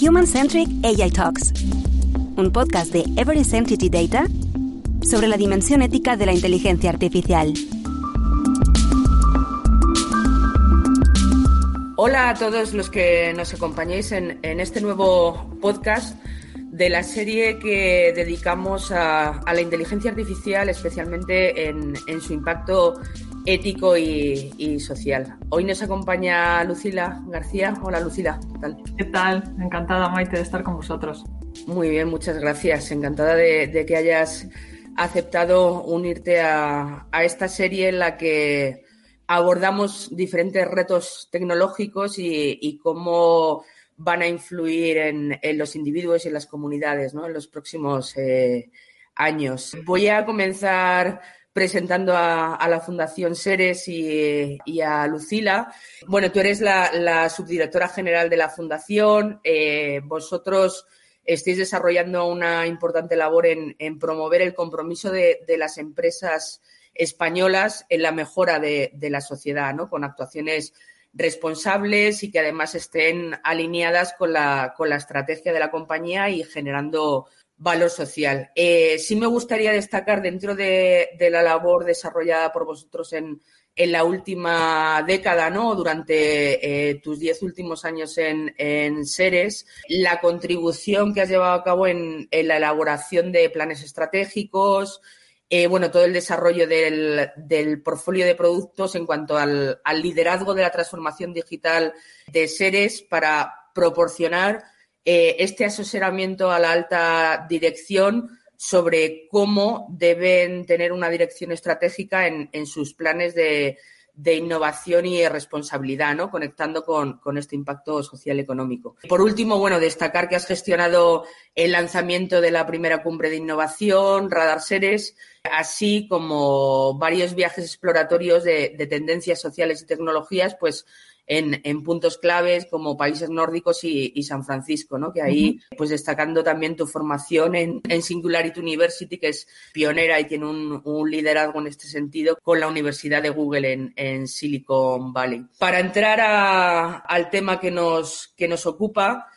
Human Centric AI Talks, un podcast de Everest Entity Data sobre la dimensión ética de la inteligencia artificial. Hola a todos los que nos acompañéis en, este nuevo podcast de la serie que dedicamos a, la inteligencia artificial, especialmente en, su impacto ético y, social. Hoy nos acompaña Lucila García. Hola Lucila, ¿qué tal? ¿Qué tal? Encantada Maite de estar con vosotros. Muy bien, muchas gracias. Encantada de, que hayas aceptado unirte a esta serie en la que abordamos diferentes retos tecnológicos y, cómo van a influir en, los individuos y en las comunidades en los próximos eh, años. Voy a comenzar presentando a, la Fundación Seres y, a Lucila. Bueno, tú eres la, subdirectora general de la Fundación. Eh, vosotros estáis desarrollando una importante labor en, promover el compromiso de, de las empresas españolas en la mejora de, la sociedad, ¿no? Con actuaciones responsables y que además estén alineadas con la, con la estrategia de la compañía y generando valor social. Eh, sí me gustaría destacar dentro de, la labor desarrollada por vosotros en, la última década, ¿no? Durante eh, tus diez últimos años en, Seres, la contribución que has llevado a cabo en, en la elaboración de planes estratégicos, eh, bueno, todo el desarrollo del, del, portfolio de productos en cuanto al, liderazgo de la transformación digital de seres para proporcionar eh, este asesoramiento a la alta dirección sobre cómo deben tener una dirección estratégica en sus planes de, innovación y responsabilidad, ¿no? Conectando con, este impacto social económico. Por último, bueno, destacar que has gestionado el lanzamiento de la primera cumbre de innovación, Radar Seres, así como varios viajes exploratorios de, de tendencias sociales y tecnologías, pues en, puntos claves como países nórdicos y, San Francisco, ¿no? Que ahí, pues destacando también tu formación en, Singularity University, que es pionera y tiene un, liderazgo en este sentido con la Universidad de Google en, Silicon Valley. Para entrar al tema que nos, que nos ocupa,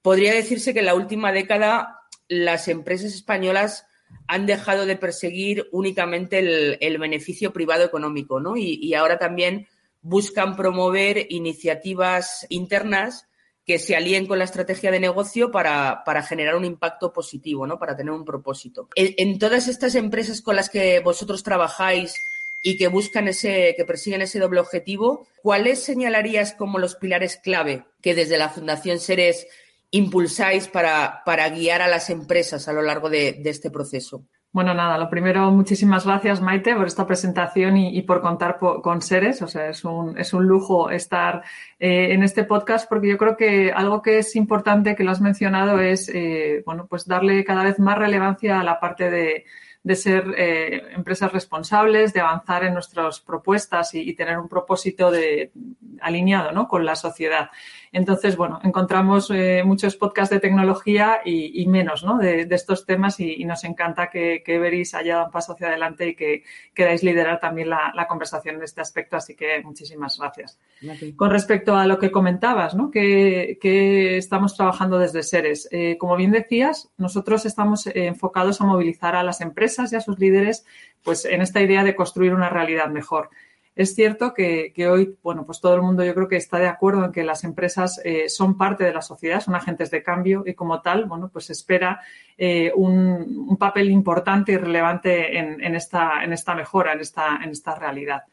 podría decirse que en la última década las empresas españolas han dejado de perseguir únicamente el, beneficio privado económico, ¿no? y ahora también buscan promover iniciativas internas que se alíen con la estrategia de negocio para, generar un impacto positivo, ¿no? Para tener un propósito. En, todas estas empresas con las que vosotros trabajáis y que buscan ese, que persiguen ese doble objetivo, ¿cuáles señalarías como los pilares clave que desde la Fundación Seres impulsáis para, para guiar a las empresas a lo largo de este proceso? Bueno, nada, lo primero, muchísimas gracias, Maite, por esta presentación y, por contar con Seres. O sea, es un, es un lujo estar eh, en este podcast porque yo creo que algo que es importante, que lo has mencionado, es, eh, bueno, pues darle cada vez más relevancia a la parte de, de ser eh, empresas responsables, de avanzar en nuestras propuestas y, tener un propósito de, alineado ¿no? con la sociedad. Entonces, bueno, encontramos eh, muchos podcasts de tecnología y, menos ¿no? de, estos temas y, nos encanta que, que haya dado un paso hacia adelante y que queráis liderar también la, conversación en este aspecto. Así que muchísimas gracias. Con respecto a lo que comentabas, ¿no? que, estamos trabajando desde Seres. Eh, como bien decías, nosotros estamos enfocados a movilizar a las empresas y a sus líderes pues en esta idea de construir una realidad mejor. Es cierto que, hoy, bueno, pues todo el mundo yo creo que está de acuerdo en que las empresas eh, son parte de la sociedad, son agentes de cambio y como tal, bueno, pues espera eh, un, papel importante y relevante en, esta, en esta mejora, en esta, en esta realidad.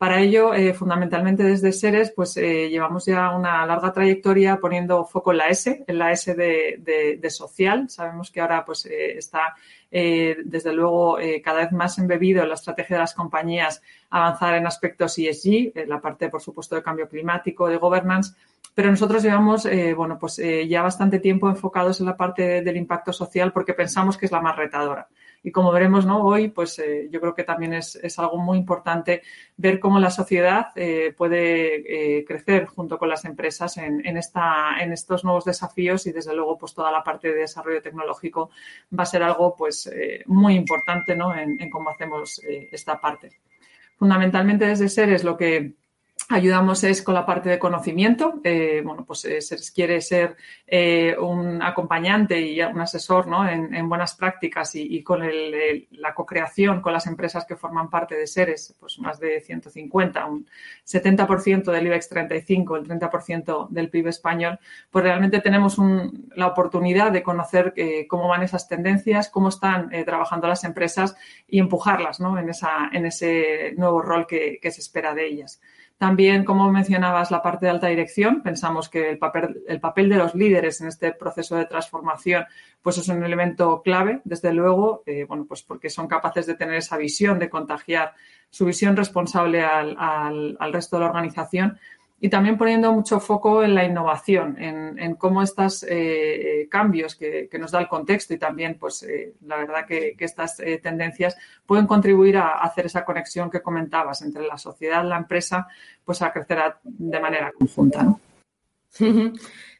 Para ello, eh, fundamentalmente desde Seres, pues llevamos ya una larga trayectoria poniendo foco en la S, en la S de, social. Sabemos que ahora pues está eh, desde luego, eh, cada vez más embebido en la estrategia de las compañías avanzar en aspectos ESG, en la parte, por supuesto, de cambio climático, de governance, pero nosotros llevamos, eh, bueno, pues ya bastante tiempo enfocados en la parte del impacto social porque pensamos que es la más retadora. Y como veremos ¿no? hoy, pues eh, yo creo que también es, algo muy importante ver cómo la sociedad eh, puede eh, crecer junto con las empresas en, esta, en estos nuevos desafíos y desde luego pues toda la parte de desarrollo tecnológico va a ser algo pues muy importante ¿no? en, en cómo hacemos esta parte. Fundamentalmente desde SERES lo que ayudamos es con la parte de conocimiento. Eh, bueno, pues eh, quiere ser eh, un acompañante y un asesor ¿no? en, buenas prácticas y, con la co-creación con las empresas que forman parte de Seres, pues más de 150, un 70% del IBEX 35, el 30% del PIB español, pues realmente tenemos la oportunidad de conocer cómo van esas tendencias, cómo están trabajando las empresas y empujarlas ¿no? en, esa, en ese nuevo rol que se espera de ellas. También, como mencionabas, la parte de alta dirección. Pensamos que el papel, el papel de los líderes en este proceso de transformación pues es un elemento clave, desde luego, eh, bueno, pues porque son capaces de tener esa visión, de contagiar su visión responsable al, resto de la organización y también poniendo mucho foco en la innovación, en, cómo estos eh, cambios que, nos da el contexto y también, pues, eh, la verdad que, estas eh, tendencias pueden contribuir a, hacer esa conexión que comentabas entre la sociedad la empresa, pues a crecer de manera conjunta.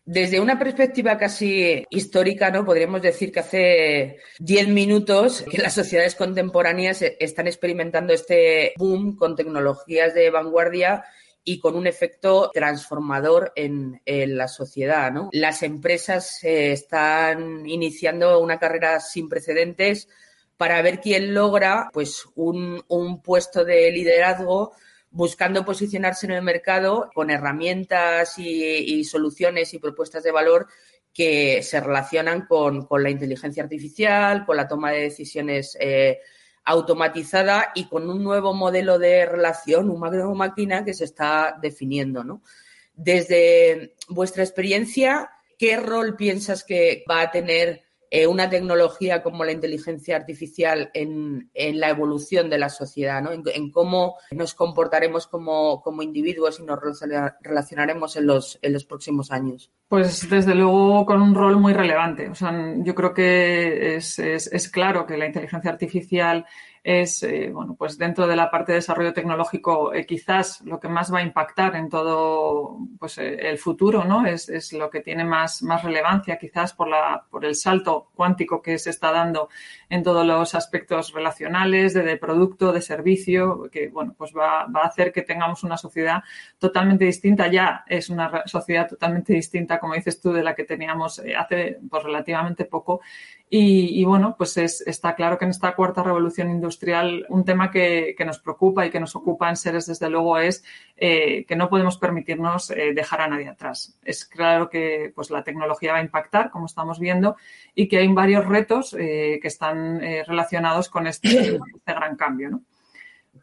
Desde una perspectiva casi histórica, ¿no? Podríamos decir que hace 10 minutos que las sociedades contemporáneas están experimentando este boom con tecnologías de vanguardia y con un efecto transformador en, la sociedad. ¿no? Las empresas eh, están iniciando una carrera sin precedentes para ver quién logra pues, un, puesto de liderazgo buscando posicionarse en el mercado con herramientas y, soluciones y propuestas de valor que se relacionan con, la inteligencia artificial, con la toma de decisiones eh, automatizada y con un nuevo modelo de relación humano-máquina que se está definiendo. ¿no? Desde vuestra experiencia, ¿qué rol piensas que va a tener eh, una tecnología como la inteligencia artificial en, la evolución de la sociedad, ¿no? en, cómo nos comportaremos como, individuos y nos relacionaremos en los, en los próximos años. Pues desde luego con un rol muy relevante. O sea, yo creo que es, es claro que la inteligencia artificial es, eh, bueno, pues dentro de la parte de desarrollo tecnológico, eh, quizás lo que más va a impactar en todo pues, eh, el futuro, ¿no? Es, es, lo que tiene más, más relevancia, quizás por, la, por el salto cuántico que se está dando en todos los aspectos relacionales, de, producto, de servicio, que, bueno, pues va, va, a hacer que tengamos una sociedad totalmente distinta. Ya es una sociedad totalmente distinta, como dices tú, de la que teníamos hace pues, relativamente poco y, bueno, pues está claro que en esta cuarta revolución industrial un tema que, nos preocupa y que nos ocupa en Seres, desde luego, es eh, que no podemos permitirnos eh, dejar a nadie atrás. Es claro que pues, la tecnología va a impactar, como estamos viendo, y que hay varios retos eh, que están relacionados con este, este gran cambio. ¿no?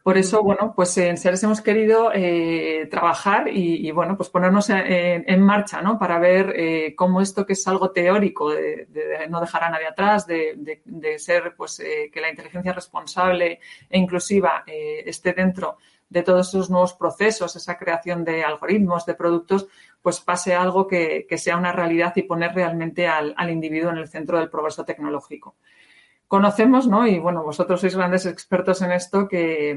Por eso, bueno, pues en Seres hemos querido eh, trabajar y, bueno, pues ponernos en, marcha, ¿no? Para ver eh, cómo esto que es algo teórico, de, no dejar a nadie atrás, de, ser, pues, eh, que la inteligencia responsable e inclusiva esté dentro de todos esos nuevos procesos, esa creación de algoritmos, de productos, pues pase algo que, sea una realidad y poner realmente al individuo en el centro del progreso tecnológico conocemos, ¿no? Y bueno, vosotros sois grandes expertos en esto, que,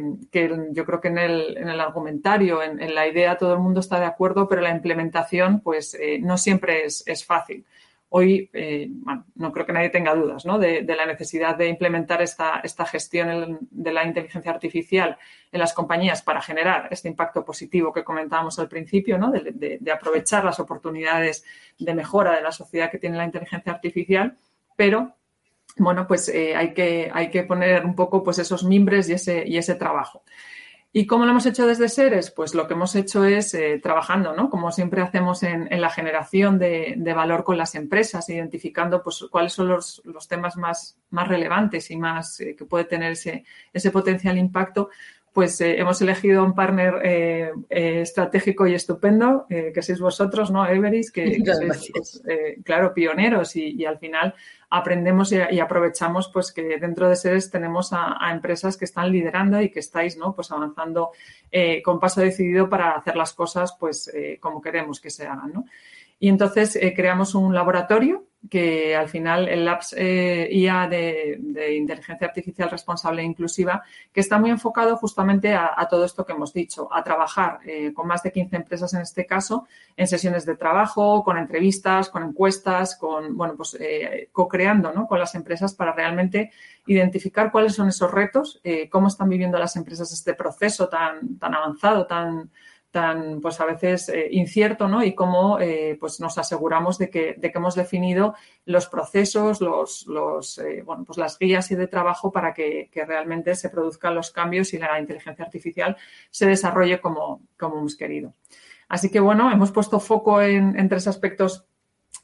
yo creo que en el, en el argumentario, en, la idea, todo el mundo está de acuerdo, pero la implementación, pues eh, no siempre es, fácil. Hoy, eh, bueno, no creo que nadie tenga dudas ¿no? de, la necesidad de implementar esta, esta gestión de la inteligencia artificial en las compañías para generar este impacto positivo que comentábamos al principio, ¿no? de, de aprovechar las oportunidades de mejora de la sociedad que tiene la inteligencia artificial, pero bueno, pues eh, hay, que, hay que poner un poco pues esos mimbres y ese, y ese trabajo. ¿Y cómo lo hemos hecho desde Seres? Pues lo que hemos hecho es eh, trabajando, ¿no? Como siempre hacemos en, la generación de, valor con las empresas, identificando pues, cuáles son los, temas más, más, relevantes y más eh, que puede tener ese, ese potencial impacto pues eh, hemos elegido un partner eh, eh, estratégico y estupendo, que sois vosotros, ¿no, Everis? Que, sois, pues, claro, pioneros y, al final aprendemos y, aprovechamos pues que dentro de Seres tenemos a, empresas que están liderando y que estáis, ¿no? Pues avanzando con paso decidido para hacer las cosas pues como queremos que se hagan, ¿no? Y entonces creamos un laboratorio que al final el Labs eh, IA de, inteligencia artificial responsable e inclusiva, que está muy enfocado justamente a, todo esto que hemos dicho, a trabajar eh, con más de 15 empresas en este caso, en sesiones de trabajo, con entrevistas, con encuestas, con, bueno, pues eh, co-creando ¿no? con las empresas para realmente identificar cuáles son esos retos, cómo están viviendo las empresas este proceso tan, tan avanzado, tan tan pues a veces eh, incierto, ¿no? Y cómo eh, pues nos aseguramos de que, de que hemos definido los procesos, los, los eh, bueno, pues las guías y de trabajo para que, que, realmente se produzcan los cambios y la inteligencia artificial se desarrolle como, como hemos querido. Así que bueno, hemos puesto foco en, en tres aspectos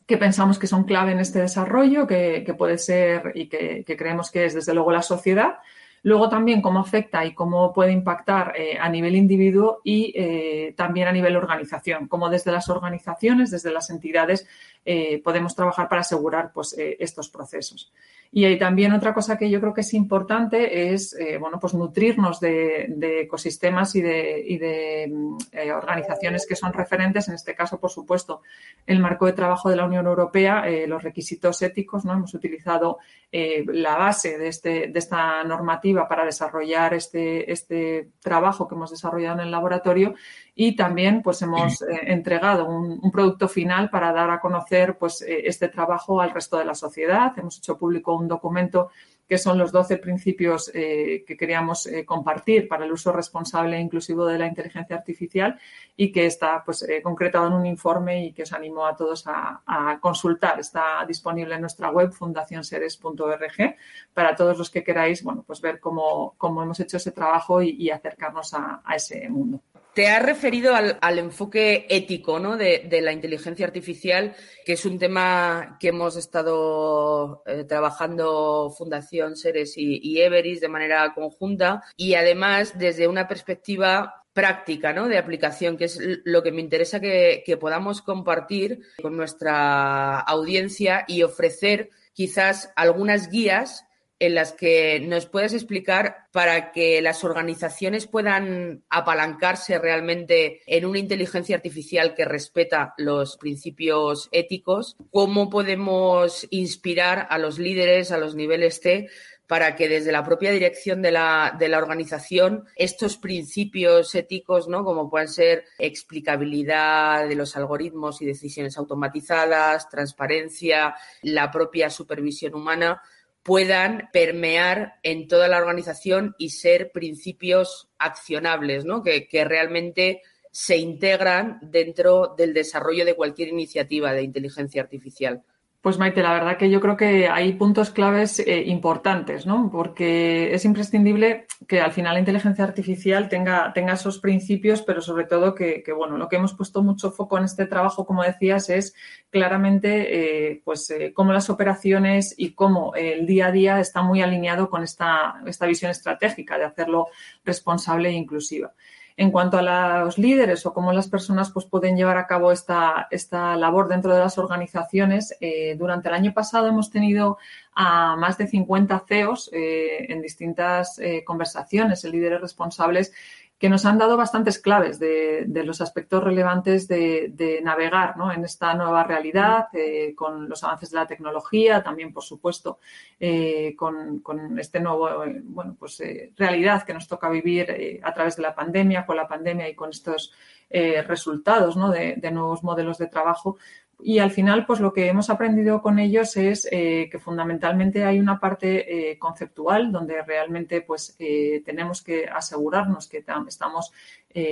que pensamos que son clave en este desarrollo, que, que puede ser y que, que creemos que es desde luego la sociedad, Luego también cómo afecta y cómo puede impactar eh, a nivel individuo y eh, también a nivel organización, cómo desde las organizaciones, desde las entidades, eh, podemos trabajar para asegurar pues, estos procesos. Y hay también otra cosa que yo creo que es importante es, bueno, pues nutrirnos de, ecosistemas y de, mm, eh, organizaciones que son referentes. En este caso, por supuesto, el marco de trabajo de la Unión Europea, los requisitos éticos, ¿no? Hemos utilizado la base de, este, de esta normativa para desarrollar este, este trabajo que hemos desarrollado en el laboratorio y también pues hemos entregado un, un, producto final para dar a conocer pues este trabajo al resto de la sociedad. Hemos hecho público un documento que son los 12 principios eh, que queríamos eh, compartir para el uso responsable e inclusivo de la inteligencia artificial y que está pues, eh, concretado en un informe y que os animo a todos a, consultar. Está disponible en nuestra web fundacionseres.org para todos los que queráis bueno, pues ver cómo, cómo hemos hecho ese trabajo y, acercarnos a ese mundo. Te has referido al, enfoque ético ¿no? de, la inteligencia artificial, que es un tema que hemos estado eh, trabajando Fundación Seres y, Everis de manera conjunta y además desde una perspectiva práctica ¿no? de aplicación, que es lo que me interesa que podamos compartir con nuestra audiencia y ofrecer quizás algunas guías en las que nos puedes explicar para que las organizaciones puedan apalancarse realmente en una inteligencia artificial que respeta los principios éticos, cómo podemos inspirar a los líderes a los niveles T para que desde la propia dirección de la, de la, organización estos principios éticos, ¿no? como pueden ser explicabilidad de los algoritmos y decisiones automatizadas, transparencia, la propia supervisión humana, puedan permear en toda la organización y ser principios accionables, ¿no? que, que realmente se integran dentro del desarrollo de cualquier iniciativa de inteligencia artificial. Pues Maite, la verdad que yo creo que hay puntos claves eh, importantes, ¿no? Porque es imprescindible que al final la inteligencia artificial tenga, esos principios, pero sobre todo que, bueno, lo que hemos puesto mucho foco en este trabajo, como decías, es claramente eh, pues eh, cómo las operaciones y cómo el día a día está muy alineado con esta visión estratégica de hacerlo responsable e inclusiva en cuanto a los líderes o cómo las personas pues, pueden llevar a cabo esta, esta labor dentro de las organizaciones, eh, durante el año pasado hemos tenido a más de 50 CEOs eh, en distintas eh, conversaciones, líderes responsables que nos han dado bastantes claves de, los aspectos relevantes de, navegar en esta nueva realidad, eh, con los avances de la tecnología, también, por supuesto, eh, con, este nuevo, eh, bueno, pues realidad que nos toca vivir a través de la pandemia, con la pandemia y con estos resultados de, nuevos modelos de trabajo, y al final, pues lo que hemos aprendido con ellos es eh, que fundamentalmente hay una parte eh, conceptual donde realmente pues eh, tenemos que asegurarnos que estamos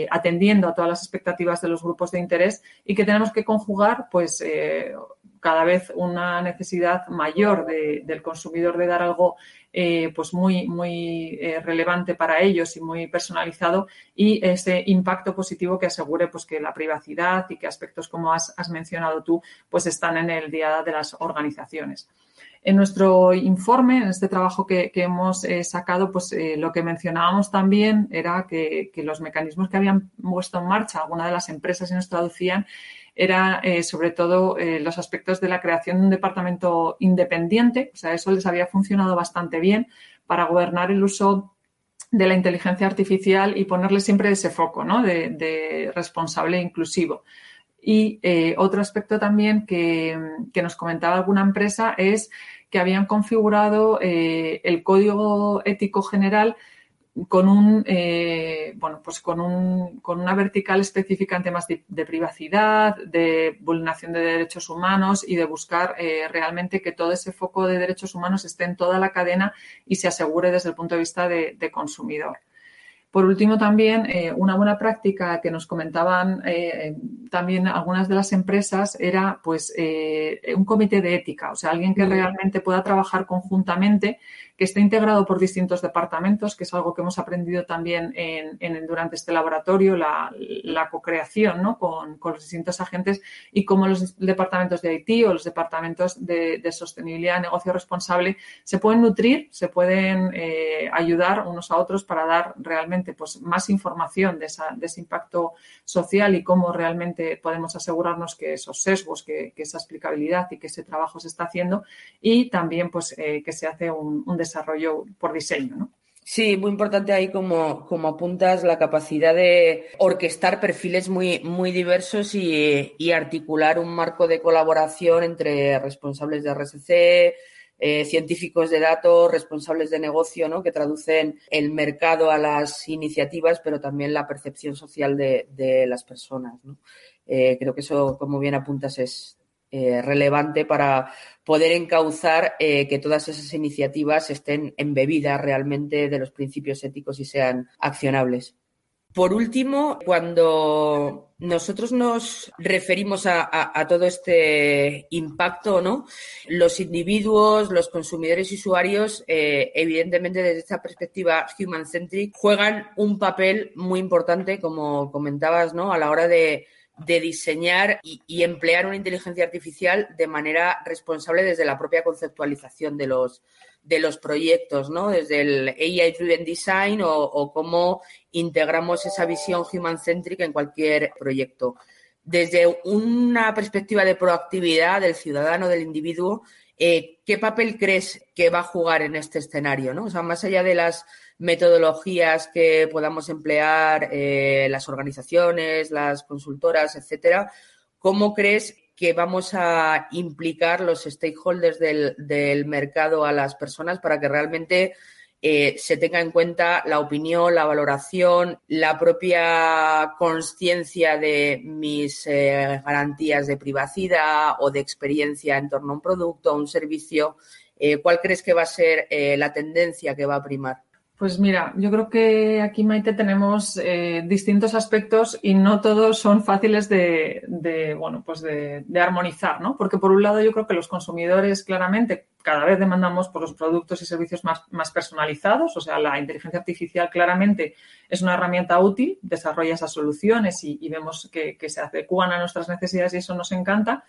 atendiendo a todas las expectativas de los grupos de interés y que tenemos que conjugar pues cada vez una necesidad mayor del consumidor de dar algo eh, pues muy, muy eh, relevante para ellos y muy personalizado y ese impacto positivo que asegure pues, que la privacidad y que aspectos como has, mencionado tú pues están en el día de las organizaciones. En nuestro informe, en este trabajo que, hemos eh, sacado, pues lo que mencionábamos también era que, los mecanismos que habían puesto en marcha algunas de las empresas y nos traducían era eh, sobre todo eh, los aspectos de la creación de un departamento independiente, o sea, eso les había funcionado bastante bien para gobernar el uso de la inteligencia artificial y ponerle siempre ese foco ¿no? de, responsable e inclusivo. Y eh, otro aspecto también que, nos comentaba alguna empresa es que habían configurado el código ético general con un eh, bueno pues con un con una vertical específica en temas de, privacidad, de vulneración de derechos humanos y de buscar eh, realmente que todo ese foco de derechos humanos esté en toda la cadena y se asegure desde el punto de vista de, consumidor. Por último, también eh, una buena práctica que nos comentaban eh, también algunas de las empresas era pues un comité de ética, o sea, alguien que realmente pueda trabajar conjuntamente que esté integrado por distintos departamentos, que es algo que hemos aprendido también en, durante este laboratorio, la, co-creación ¿no? con, los distintos agentes y cómo los departamentos de IT o los departamentos de, sostenibilidad, negocio responsable, se pueden nutrir, se pueden eh, ayudar unos a otros para dar realmente pues, más información de, ese impacto social y cómo realmente podemos asegurarnos que esos sesgos, que, esa explicabilidad y que ese trabajo se está haciendo y también pues, eh, que se hace un, un desarrollo por diseño, ¿no? Sí, muy importante ahí como, como apuntas la capacidad de orquestar perfiles muy, muy diversos y, articular un marco de colaboración entre responsables de RSC, eh, científicos de datos, responsables de negocio, ¿no? que traducen el mercado a las iniciativas, pero también la percepción social de, las personas. Eh, creo que eso, como bien apuntas, es eh, relevante para poder encauzar eh, que todas esas iniciativas estén embebidas realmente de los principios éticos y sean accionables. Por último, cuando nosotros nos referimos a, todo este impacto, ¿no? Los individuos, los consumidores y usuarios, eh, evidentemente desde esta perspectiva human-centric, juegan un papel muy importante, como comentabas, ¿no? A la hora de de diseñar y, emplear una inteligencia artificial de manera responsable desde la propia conceptualización de los, de los proyectos, ¿no? Desde el AI Driven Design o, cómo integramos esa visión human-centric en cualquier proyecto. Desde una perspectiva de proactividad del ciudadano, del individuo, eh, ¿qué papel crees que va a jugar en este escenario? ¿no? O sea, más allá de las metodologías que podamos emplear eh, las organizaciones, las consultoras, etcétera, ¿cómo crees que vamos a implicar los stakeholders del, mercado a las personas para que realmente eh, se tenga en cuenta la opinión, la valoración, la propia conciencia de mis eh, garantías de privacidad o de experiencia en torno a un producto o un servicio. ¿Cuál crees que va a ser la tendencia que va a primar? Pues mira, yo creo que aquí, Maite, tenemos eh, distintos aspectos y no todos son fáciles de, bueno, pues de, armonizar, ¿no? Porque por un lado yo creo que los consumidores claramente cada vez demandamos por los productos y servicios más, personalizados, o sea, la inteligencia artificial claramente es una herramienta útil, desarrolla esas soluciones y, vemos que, que se adecuan a nuestras necesidades y eso nos encanta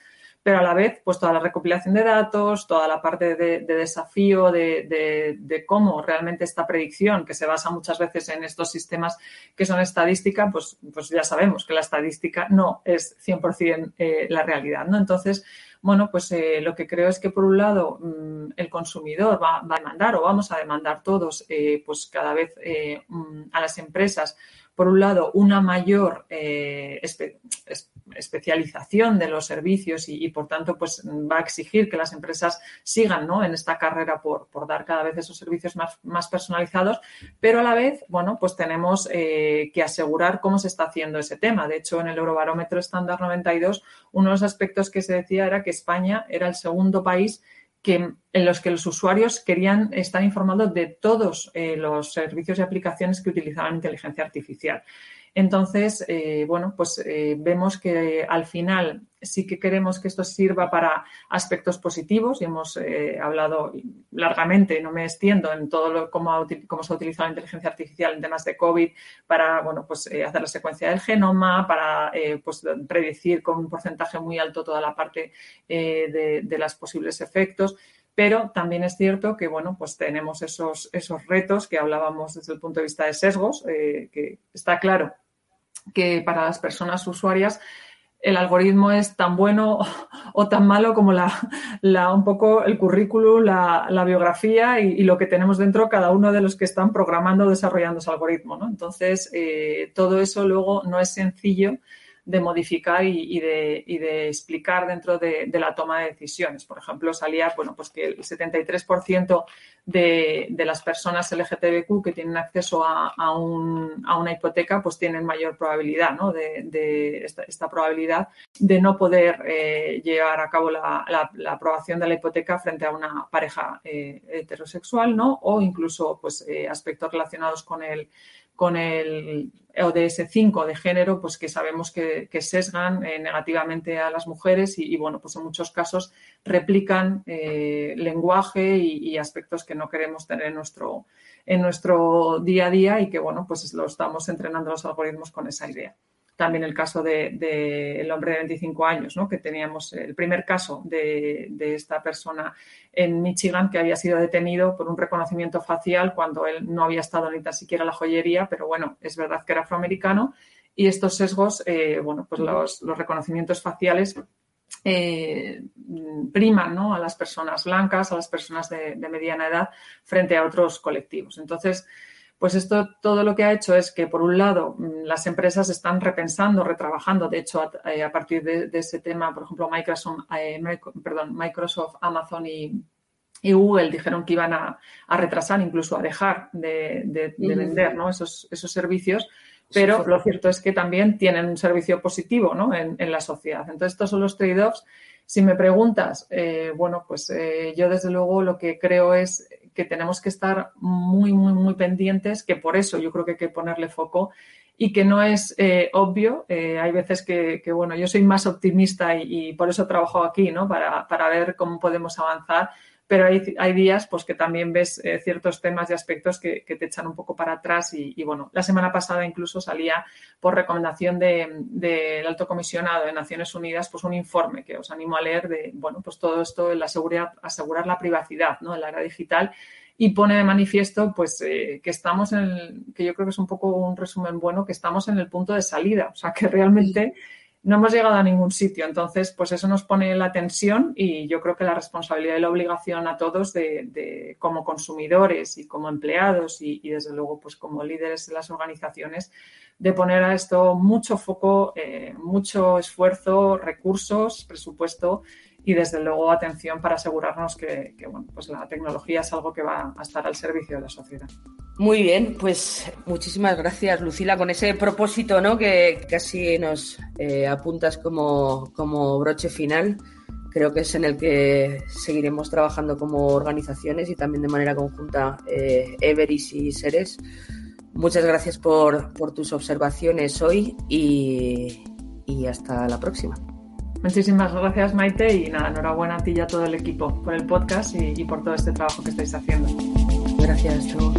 pero a la vez, pues toda la recopilación de datos, toda la parte de, desafío de, cómo realmente esta predicción, que se basa muchas veces en estos sistemas que son estadística, pues, pues ya sabemos que la estadística no es 100% eh, la realidad, ¿no? Entonces, bueno, pues eh, lo que creo es que por un lado mm, el consumidor va, a demandar o vamos a demandar todos, eh, pues cada vez mm, a las empresas por un lado, una mayor eh, especialización de los servicios y, por tanto, pues va a exigir que las empresas sigan en esta carrera por, dar cada vez esos servicios más, personalizados, pero a la vez, bueno, pues tenemos eh, que asegurar cómo se está haciendo ese tema. De hecho, en el Eurobarómetro estándar 92, uno de los aspectos que se decía era que España era el segundo país en los que los usuarios querían estar informados de todos eh, los servicios y aplicaciones que utilizaban inteligencia artificial. Entonces, eh, bueno, pues eh, vemos que al final sí que queremos que esto sirva para aspectos positivos y hemos eh, hablado largamente, no me extiendo en todo lo, cómo, cómo, se ha utilizado la inteligencia artificial en temas de COVID para, bueno, pues hacer la secuencia del genoma, para pues, predecir con un porcentaje muy alto toda la parte de, de los posibles efectos. Pero también es cierto que bueno, pues tenemos esos, esos retos que hablábamos desde el punto de vista de sesgos, que está claro que para las personas usuarias el algoritmo es tan bueno o tan malo como la, un poco el currículum, la, biografía y, lo que tenemos dentro cada uno de los que están programando o desarrollando ese algoritmo. Entonces, eh, todo eso luego no es sencillo de modificar y, de, explicar dentro de, la toma de decisiones. Por ejemplo, salía bueno, pues que el 73% de, las personas LGTBQ que tienen acceso a, una hipoteca pues tienen mayor probabilidad, de, esta, probabilidad de no poder eh, llevar a cabo la, aprobación de la hipoteca frente a una pareja eh, heterosexual ¿no? o incluso pues, eh, aspectos relacionados con el con el ODS5 de género, pues que sabemos que, sesgan eh, negativamente a las mujeres y, bueno, pues en muchos casos replican eh, lenguaje y, aspectos que no queremos tener en nuestro, en nuestro día a día y que, bueno, pues lo estamos entrenando los algoritmos con esa idea también el caso del de, hombre de 25 años, ¿no? que teníamos el primer caso de, esta persona en Michigan que había sido detenido por un reconocimiento facial cuando él no había estado ni tan siquiera en la joyería, pero bueno, es verdad que era afroamericano y estos sesgos, eh, bueno, pues los, reconocimientos faciales eh, priman a las personas blancas, a las personas de, de mediana edad frente a otros colectivos. Entonces, pues esto todo lo que ha hecho es que, por un lado, mm, las empresas están repensando, retrabajando. De hecho, a, eh, partir de, ese tema, por ejemplo, Microsoft, eh, perdón, Microsoft Amazon y, Google dijeron que iban a, retrasar, incluso a dejar de, vender esos, servicios. Pero lo cierto es que también tienen un servicio positivo en, la sociedad. Entonces, estos son los trade-offs. Si me preguntas, eh, bueno, pues yo desde luego lo que creo es que tenemos que estar muy, muy, muy pendientes, que por eso yo creo que hay que ponerle foco y que no es eh, obvio. Eh, hay veces que, bueno, yo soy más optimista y, por eso trabajo aquí, ¿no? Para, para, ver cómo podemos avanzar. Pero hay, hay días pues, que también ves eh, ciertos temas y aspectos que, te echan un poco para atrás. Y, bueno, la semana pasada incluso salía por recomendación del alto comisionado de Naciones Unidas pues un informe que os animo a leer de, bueno, pues todo esto en la seguridad, asegurar la privacidad, ¿no? En la era digital y pone de manifiesto pues eh, que estamos en el, que yo creo que es un poco un resumen bueno, que estamos en el punto de salida, o sea que realmente no hemos llegado a ningún sitio. Entonces, pues eso nos pone la tensión y yo creo que la responsabilidad y la obligación a todos de, como consumidores y como empleados y, desde luego pues como líderes de las organizaciones de poner a esto mucho foco, eh, mucho esfuerzo, recursos, presupuesto y desde luego atención para asegurarnos que, bueno, pues la tecnología es algo que va a estar al servicio de la sociedad. Muy bien, pues muchísimas gracias Lucila con ese propósito ¿no? que casi nos eh, apuntas como, como broche final. Creo que es en el que seguiremos trabajando como organizaciones y también de manera conjunta eh, Everis y Seres. Muchas gracias por, por tus observaciones hoy y, y hasta la próxima. Muchísimas gracias Maite y nada, enhorabuena a ti y a todo el equipo por el podcast y, por todo este trabajo que estáis haciendo. Gracias, chao.